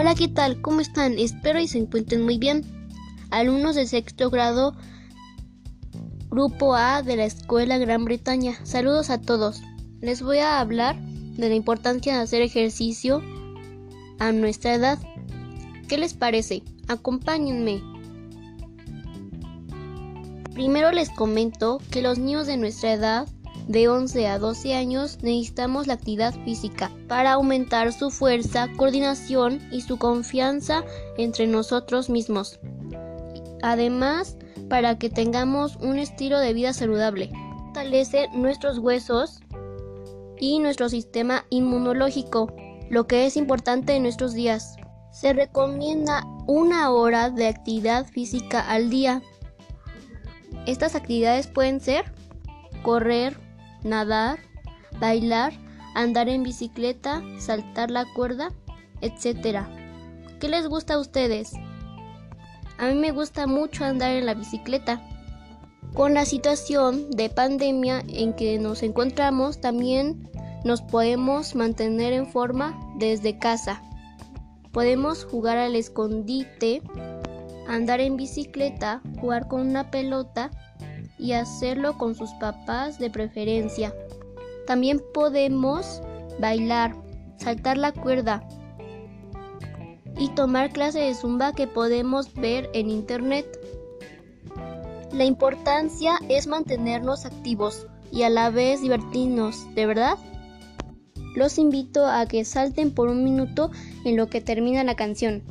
Hola, ¿qué tal? ¿Cómo están? Espero y se encuentren muy bien. Alumnos de sexto grado, Grupo A de la Escuela Gran Bretaña. Saludos a todos. Les voy a hablar de la importancia de hacer ejercicio a nuestra edad. ¿Qué les parece? Acompáñenme. Primero les comento que los niños de nuestra edad de 11 a 12 años necesitamos la actividad física para aumentar su fuerza, coordinación y su confianza entre nosotros mismos. Además, para que tengamos un estilo de vida saludable. Fortalece nuestros huesos y nuestro sistema inmunológico, lo que es importante en nuestros días. Se recomienda una hora de actividad física al día. Estas actividades pueden ser correr, nadar, bailar, andar en bicicleta, saltar la cuerda, etc. ¿Qué les gusta a ustedes? A mí me gusta mucho andar en la bicicleta. Con la situación de pandemia en que nos encontramos, también nos podemos mantener en forma desde casa. Podemos jugar al escondite, andar en bicicleta, jugar con una pelota y hacerlo con sus papás de preferencia. También podemos bailar, saltar la cuerda y tomar clases de zumba que podemos ver en internet. La importancia es mantenernos activos y a la vez divertirnos, ¿de verdad? Los invito a que salten por un minuto en lo que termina la canción.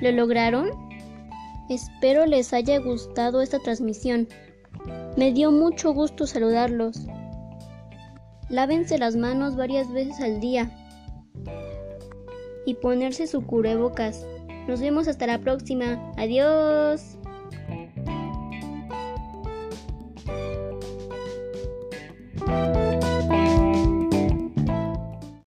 ¿Lo lograron? Espero les haya gustado esta transmisión. Me dio mucho gusto saludarlos. Lávense las manos varias veces al día y ponerse su cubrebocas. Nos vemos hasta la próxima. Adiós.